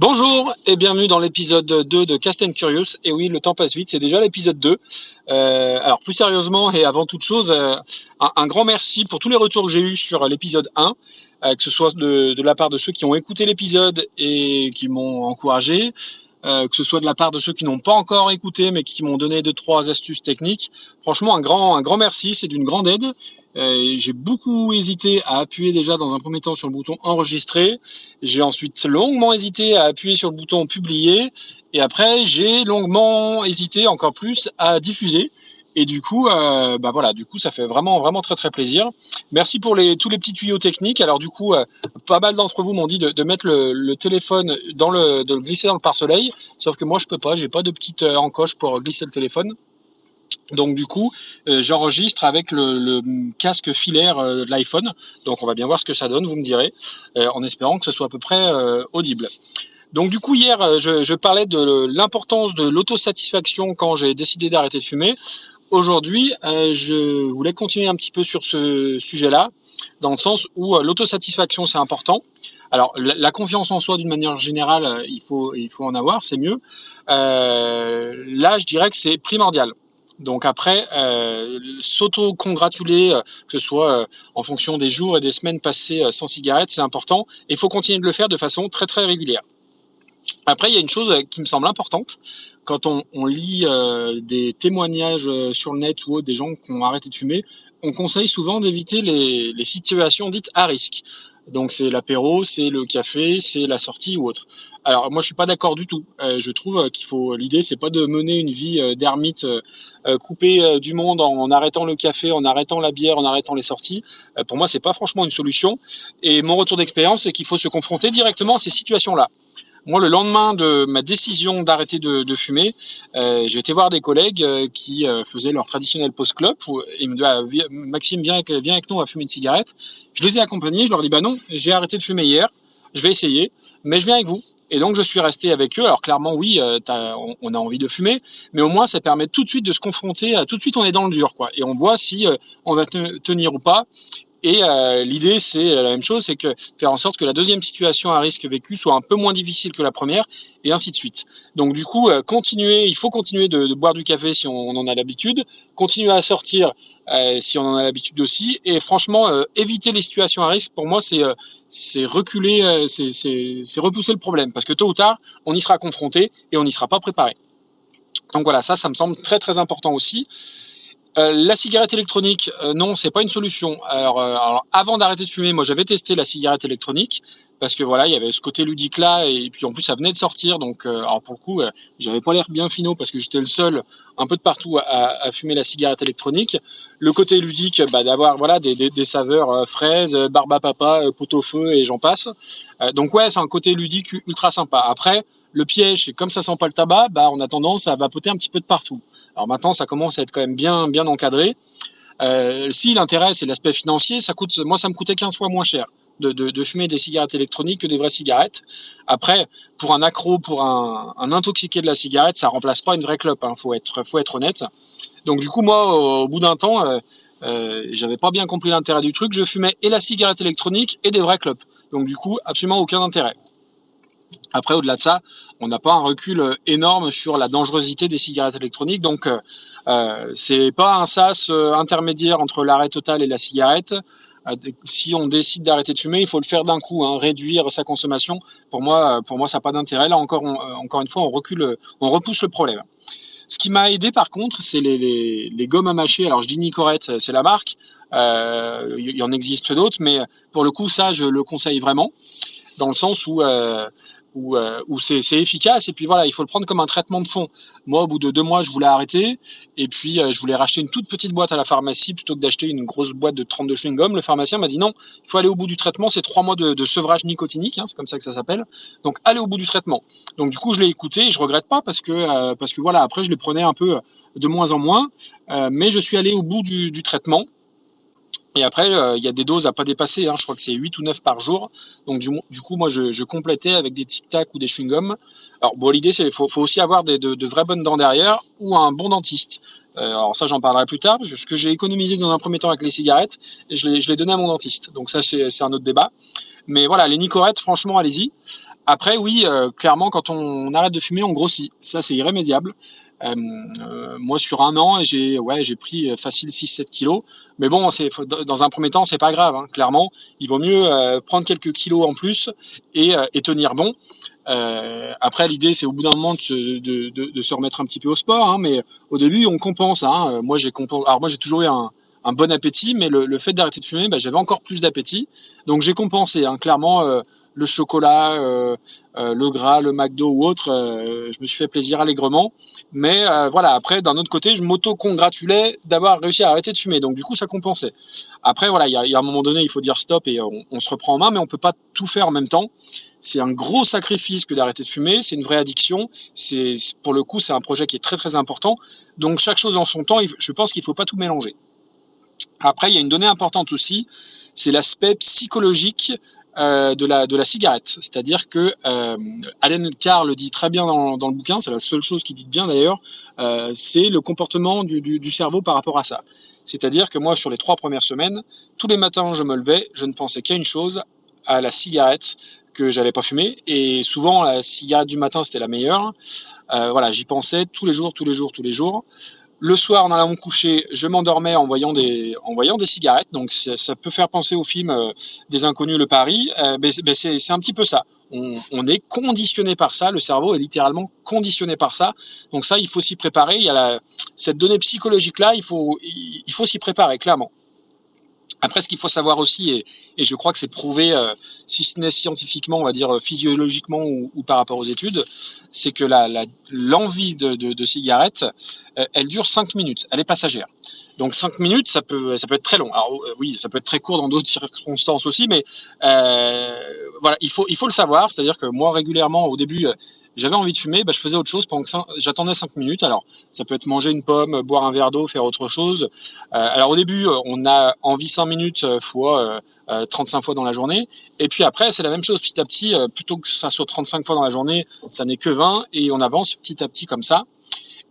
Bonjour et bienvenue dans l'épisode 2 de Cast and Curious. Et oui, le temps passe vite, c'est déjà l'épisode 2. Euh, alors plus sérieusement et avant toute chose, euh, un, grand merci pour tous les retours que j'ai eus sur l'épisode 1, euh, que ce soit de, de, la part de ceux qui ont écouté l'épisode et qui m'ont encouragé, euh, que ce soit de la part de ceux qui n'ont pas encore écouté mais qui m'ont donné deux trois astuces techniques. Franchement, un grand un grand merci, c'est d'une grande aide. Euh, j'ai beaucoup hésité à appuyer déjà dans un premier temps sur le bouton enregistrer. J'ai ensuite longuement hésité à appuyer sur le bouton publier et après j'ai longuement hésité encore plus à diffuser. Et du coup, euh, bah voilà, du coup, ça fait vraiment, vraiment très, très plaisir. Merci pour les, tous les petits tuyaux techniques. Alors du coup, euh, pas mal d'entre vous m'ont dit de, mettre le, téléphone dans le, de le glisser dans le pare-soleil. Sauf que moi, je peux pas. J'ai pas de petite euh, encoche pour glisser le téléphone. Donc du coup, j'enregistre avec le, casque filaire de l'iPhone. Donc on va bien voir ce que ça donne, vous me direz, en espérant que ce soit à peu près audible. Donc du coup hier, je parlais de l'importance de l'autosatisfaction quand j'ai décidé d'arrêter de fumer. Aujourd'hui, euh, je voulais continuer un petit peu sur ce sujet-là, dans le sens où euh, l'autosatisfaction c'est important. Alors la, confiance en soi d'une manière générale, euh, il faut il faut en avoir, c'est mieux. Là, je dirais que c'est primordial. Donc après, euh, s'auto-congratuler, que ce soit en fonction des jours et des semaines passées sans cigarette, c'est important. Et il faut continuer de le faire de façon très très régulière. Après, il y a une chose qui me semble importante. Quand on, lit euh, des témoignages euh, sur le net ou des gens qui ont arrêté de fumer, on conseille souvent d'éviter les, situations dites à risque. Donc c'est l'apéro, c'est le café, c'est la sortie ou autre. Alors moi je suis pas d'accord du tout. Euh, je trouve qu'il faut l'idée c'est pas de mener une vie euh, d'ermite euh, coupée du monde en, en, arrêtant le café, en arrêtant la bière, en arrêtant les sorties. pour moi c'est pas franchement une solution. Et mon retour d'expérience c'est qu'il faut se confronter directement à ces situations là. Moi, le lendemain de ma décision d'arrêter de, fumer, euh, j'ai été voir des collègues euh, qui euh, faisaient leur traditionnel post-club. Ils me disaient ah, Maxime, viens avec, nous à fumer une cigarette. Je les ai accompagnés. Je leur dis bah non, j'ai arrêté de fumer hier. Je vais essayer, mais je viens avec vous. Et donc je suis resté avec eux. Alors clairement oui, on, on, a envie de fumer, mais au moins ça permet tout de suite de se confronter. Tout de suite on est dans le dur, quoi. Et on voit si on va tenir ou pas. Et euh, l'idée, c'est la même chose, c'est que faire en sorte que la deuxième situation à risque vécu soit un peu moins difficile que la première, et ainsi de suite. Donc du coup, euh, continuer, il faut continuer de, boire du café si on, en a l'habitude, continuer à sortir euh, si on en a l'habitude aussi, et franchement, euh, éviter les situations à risque, pour moi, euh, c'est reculer, c'est repousser le problème, parce que tôt ou tard, on y sera confronté et on n'y sera pas préparé. Donc voilà, ça, ça me semble très très important aussi. Euh, la cigarette électronique, euh, non, c'est pas une solution. Euh, alors avant d'arrêter de fumer, moi j'avais testé la cigarette électronique parce que voilà, il y avait ce côté ludique là et puis en plus ça venait de sortir, donc euh, alors pour le coup, j'avais pas l'air bien finaux parce que j'étais le seul un peu de partout à, fumer la cigarette électronique. Le côté ludique, bah, d'avoir voilà des saveurs fraises, barbe à papa, pot au feu et j'en passe. donc ouais, c'est un côté ludique ultra sympa. Après, le piège, c'est comme ça sent pas le tabac, bah on a tendance à vapoter un petit peu de partout. Alors maintenant, ça commence à être quand même bien, bien encadré. Euh, si l'intérêt c'est l'aspect financier, ça coûte, moi ça me coûtait 15 fois moins cher de, fumer des cigarettes électroniques que des vraies cigarettes. Après, pour un accro, pour un, intoxiqué de la cigarette, ça remplace pas une vraie clope. Hein, faut être, honnête. Donc du coup, moi, au, au bout d'un temps, euh, euh, j'avais pas bien compris l'intérêt du truc. Je fumais et la cigarette électronique et des vraies clopes. Donc du coup, absolument aucun intérêt. Après, au-delà de ça, on n'a pas un recul euh, énorme sur la dangerosité des cigarettes électroniques. Donc, euh, euh, c'est pas un sas euh, intermédiaire entre l'arrêt total et la cigarette. Si on décide d'arrêter de fumer, il faut le faire d'un coup, hein, réduire sa consommation. Pour moi, pour moi, ça n'a pas d'intérêt. Là, encore, encore une fois, on recule, on repousse le problème. Ce qui m'a aidé par contre, c'est les, gommes à mâcher. Alors je dis Nicorette, c'est la marque. Il y en existe d'autres, mais pour le coup, ça, je le conseille vraiment dans le sens où, euh, euh, c'est efficace et puis voilà, il faut le prendre comme un traitement de fond. Moi, au bout de deux mois, je voulais arrêter et puis euh, je voulais racheter une toute petite boîte à la pharmacie plutôt que d'acheter une grosse boîte de 32 chewing-gum. Le pharmacien m'a dit non, il faut aller au bout du traitement, c'est trois mois de, sevrage nicotinique, hein, c'est comme ça que ça s'appelle. Donc allez au bout du traitement. Donc du coup, je l'ai écouté et je regrette pas parce que parce que voilà, après je les prenais un peu de moins en moins, mais je suis allé au bout du traitement. Et après, euh, il y a des doses à pas dépasser. Hein, je crois que c'est 8 ou 9 par jour. Donc du, coup, moi, je, complétais avec des tic-tac ou des chewing-gums. Alors bon, l'idée, c'est faut, faut aussi avoir de, vraies bonnes dents derrière ou un bon dentiste. Euh, alors ça, j'en parlerai plus tard, parce que ce que j'ai économisé dans un premier temps avec les cigarettes, je l'ai donné à mon dentiste. Donc ça, c'est un autre débat. Mais voilà, les Nicorettes, franchement, allez-y. Après, oui, euh, clairement, quand on arrête de fumer, on grossit. Ça, c'est irrémédiable. Euh, euh, moi, sur un an, j'ai ouais, j'ai pris facile 6-7 kilos. Mais bon, c'est dans un premier temps, c'est pas grave. Hein, clairement, il vaut mieux prendre quelques kilos en plus et, tenir bon. Euh, après, l'idée, c'est au bout d'un moment de, se remettre un petit peu au sport, hein, mais au début, on compense. Hein. Moi, j'ai Alors moi, j'ai toujours eu un, bon appétit, mais le, fait d'arrêter de fumer, bah, j'avais encore plus d'appétit. Donc, j'ai compensé. Hein. Clairement, euh, le chocolat, euh, euh, le gras, le McDo ou autre, euh, je me suis fait plaisir allègrement. Mais voilà, après, d'un autre côté, je m'auto-congratulais d'avoir réussi à arrêter de fumer. Donc du coup, ça compensait. Après, voilà, il y, a, un moment donné, il faut dire stop et on, se reprend en main, mais on peut pas tout faire en même temps. C'est un gros sacrifice que d'arrêter de fumer. C'est une vraie addiction. C'est pour le coup, c'est un projet qui est très très important. Donc chaque chose en son temps. Je pense qu'il faut pas tout mélanger. Après, il y a une donnée importante aussi, c'est l'aspect psychologique euh, de, la, de la cigarette. C'est-à-dire que euh, Allen Carr le dit très bien dans, dans le bouquin, c'est la seule chose qu'il dit bien d'ailleurs, euh, c'est le comportement du, du, du, cerveau par rapport à ça. C'est-à-dire que moi, sur les trois premières semaines, tous les matins, je me levais, je ne pensais qu'à une chose, à la cigarette que j'avais pas fumée. Et souvent, la cigarette du matin, c'était la meilleure. Euh, voilà, j'y pensais tous les jours, tous les jours, tous les jours. Le soir, en allant me coucher, je m'endormais en voyant des, en voyant des cigarettes. Donc, ça, peut faire penser au film euh, des Inconnus, le Paris. Euh, ben, c'est un petit peu ça. On, on, est conditionné par ça. Le cerveau est littéralement conditionné par ça. Donc ça, il faut s'y préparer. Il y a la, cette donnée psychologique là. Il faut, il faut s'y préparer clairement. Après, ce qu'il faut savoir aussi, et, je crois que c'est prouvé, euh, si ce n'est scientifiquement, on va dire physiologiquement ou, par rapport aux études, c'est que l'envie de, cigarette, euh, elle dure 5 minutes, elle est passagère. Donc 5 minutes, ça peut, être très long. Alors euh, oui, ça peut être très court dans d'autres circonstances aussi, mais voilà, il faut le savoir. C'est-à-dire que moi, régulièrement, au début, j'avais envie de fumer, bah, je faisais autre chose pendant que j'attendais 5 minutes. Alors, ça peut être manger une pomme, boire un verre d'eau, faire autre chose. Euh, alors, au début, on a envie 5 minutes euh, fois euh, 35 euh, fois dans la journée. Et puis après, c'est la même chose petit à petit. Euh, plutôt que ça soit 35 fois dans la journée, ça n'est que 20 et on avance petit à petit comme ça.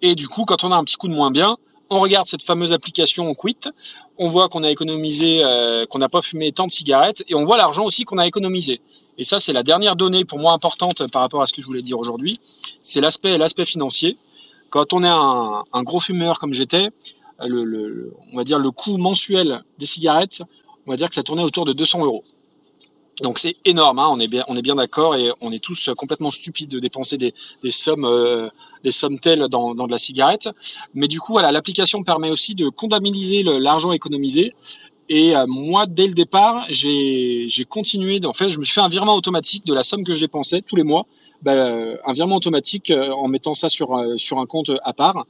Et du coup, quand on a un petit coup de moins bien, on regarde cette fameuse application Quit, on voit qu'on a économisé, euh, qu'on n'a pas fumé tant de cigarettes, et on voit l'argent aussi qu'on a économisé. Et ça, c'est la dernière donnée pour moi importante par rapport à ce que je voulais dire aujourd'hui. C'est l'aspect, financier. Quand on est un, gros fumeur comme j'étais, le, on va dire le coût mensuel des cigarettes, on va dire que ça tournait autour de 200 euros. Donc c'est énorme, hein, on est bien, d'accord et on est tous complètement stupides de dépenser des, euh, sommes telles dans, de la cigarette. Mais du coup, l'application permet aussi de comptabiliser l'argent économisé et euh, moi, dès le départ, j'ai continué. En fait, je me suis fait un virement automatique de la somme que je dépensais tous les mois. Bah, euh, un virement automatique euh, en mettant ça sur, sur un compte à part.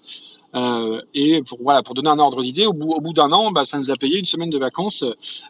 Et pour, voilà, pour donner un ordre d'idée, au bout, d'un an, bah, ça nous a payé une semaine de vacances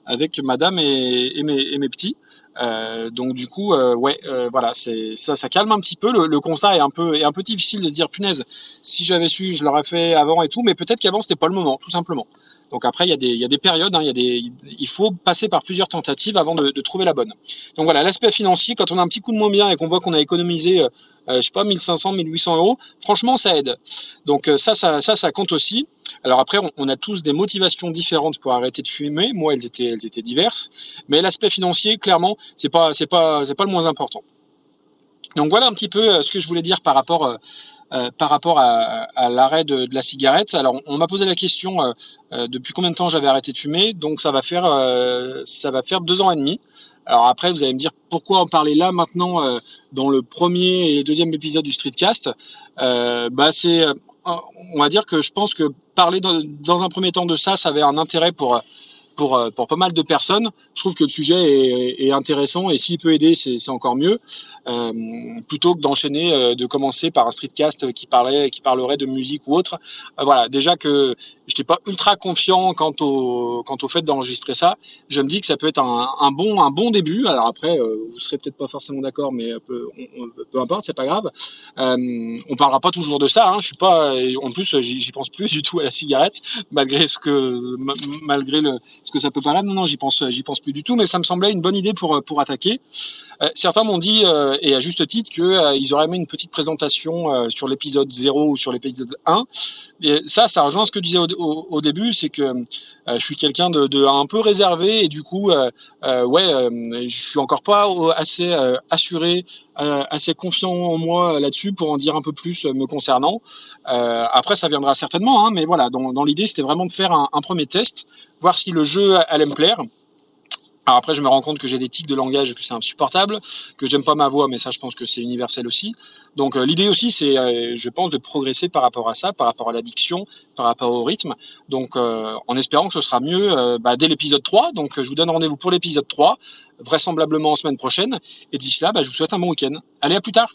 avec madame et mes, petits. Euh, donc du coup, euh, ouais, voilà, c'est ça, ça calme un petit peu. Le, constat est un peu, est un peu difficile de se dire, punaise, si j'avais su, je l'aurais fait avant et tout, mais peut-être qu'avant c'était pas le moment, tout simplement. Donc après, il y a des, y a des périodes, hein, il, y des, il faut passer par plusieurs tentatives avant de, de trouver la bonne. Donc voilà, l'aspect financier, quand on a un petit coup de moins bien et qu'on voit qu'on a économisé, euh, je sais pas, 1500, 1800 euros, franchement, ça aide. Donc euh, ça, ça, ça, ça compte aussi. Alors après, on, a tous des motivations différentes pour arrêter de fumer. Moi, elles étaient, diverses. Mais l'aspect financier, clairement, c'est pas, pas le moins important. Donc voilà un petit peu euh, ce que je voulais dire par rapport euh, euh, par rapport à, l'arrêt de, la cigarette. Alors, on, m'a posé la question depuis combien de temps j'avais arrêté de fumer? Donc, ça va faire ça va faire deux ans et demi. Alors après, vous allez me dire pourquoi en parler là maintenant dans le premier et le deuxième épisode du Streetcast? bah, c'est on va dire que je pense que parler dans, dans, un premier temps de ça, ça avait un intérêt pour pour, euh, pour pas mal de personnes. Je trouve que le sujet est, intéressant et s'il peut aider, c'est encore mieux. Euh, plutôt que d'enchaîner, euh, de commencer par un streetcast qui parlait, qui parlerait de musique ou autre. Voilà, déjà que j'étais pas ultra confiant quant au, quant au fait d'enregistrer ça. Je me dis que ça peut être un, bon, un bon début. Alors après, vous serez peut-être pas forcément d'accord, mais peu, on, peu importe, c'est pas grave. on parlera pas toujours de ça. Hein. Je suis pas, en plus, j'y pense plus du tout à la cigarette, malgré ce que, malgré le Est-ce que ça peut pas là Non, non, j'y pense, j'y pense plus du tout. Mais ça me semblait une bonne idée pour pour attaquer. Euh, certains m'ont dit, euh, et à juste titre, qu'ils euh, auraient aimé une petite présentation sur l'épisode 0 ou sur l'épisode 1. Et ça, ça rejoint ce que je disais au, début, c'est que je suis quelqu'un de, un peu réservé et du coup, ouais, je suis encore pas assez assuré, assez confiant en moi là-dessus pour en dire un peu plus me concernant. après, ça viendra certainement, hein, mais voilà, dans, l'idée, c'était vraiment de faire un, un premier test, voir si le jeu allait me plaire. Après, je me rends compte que j'ai des tics de langage, que c'est insupportable, que j'aime pas ma voix, mais ça, je pense que c'est universel aussi. Donc euh, l'idée aussi, c'est, euh, je pense, de progresser par rapport à ça, par rapport à l'addiction, par rapport au rythme. Donc euh, en espérant que ce sera mieux bah, dès l'épisode 3. Donc je vous donne rendez-vous pour l'épisode 3, vraisemblablement en semaine prochaine. Et d'ici là, bah, je vous souhaite un bon week-end. Allez, à plus tard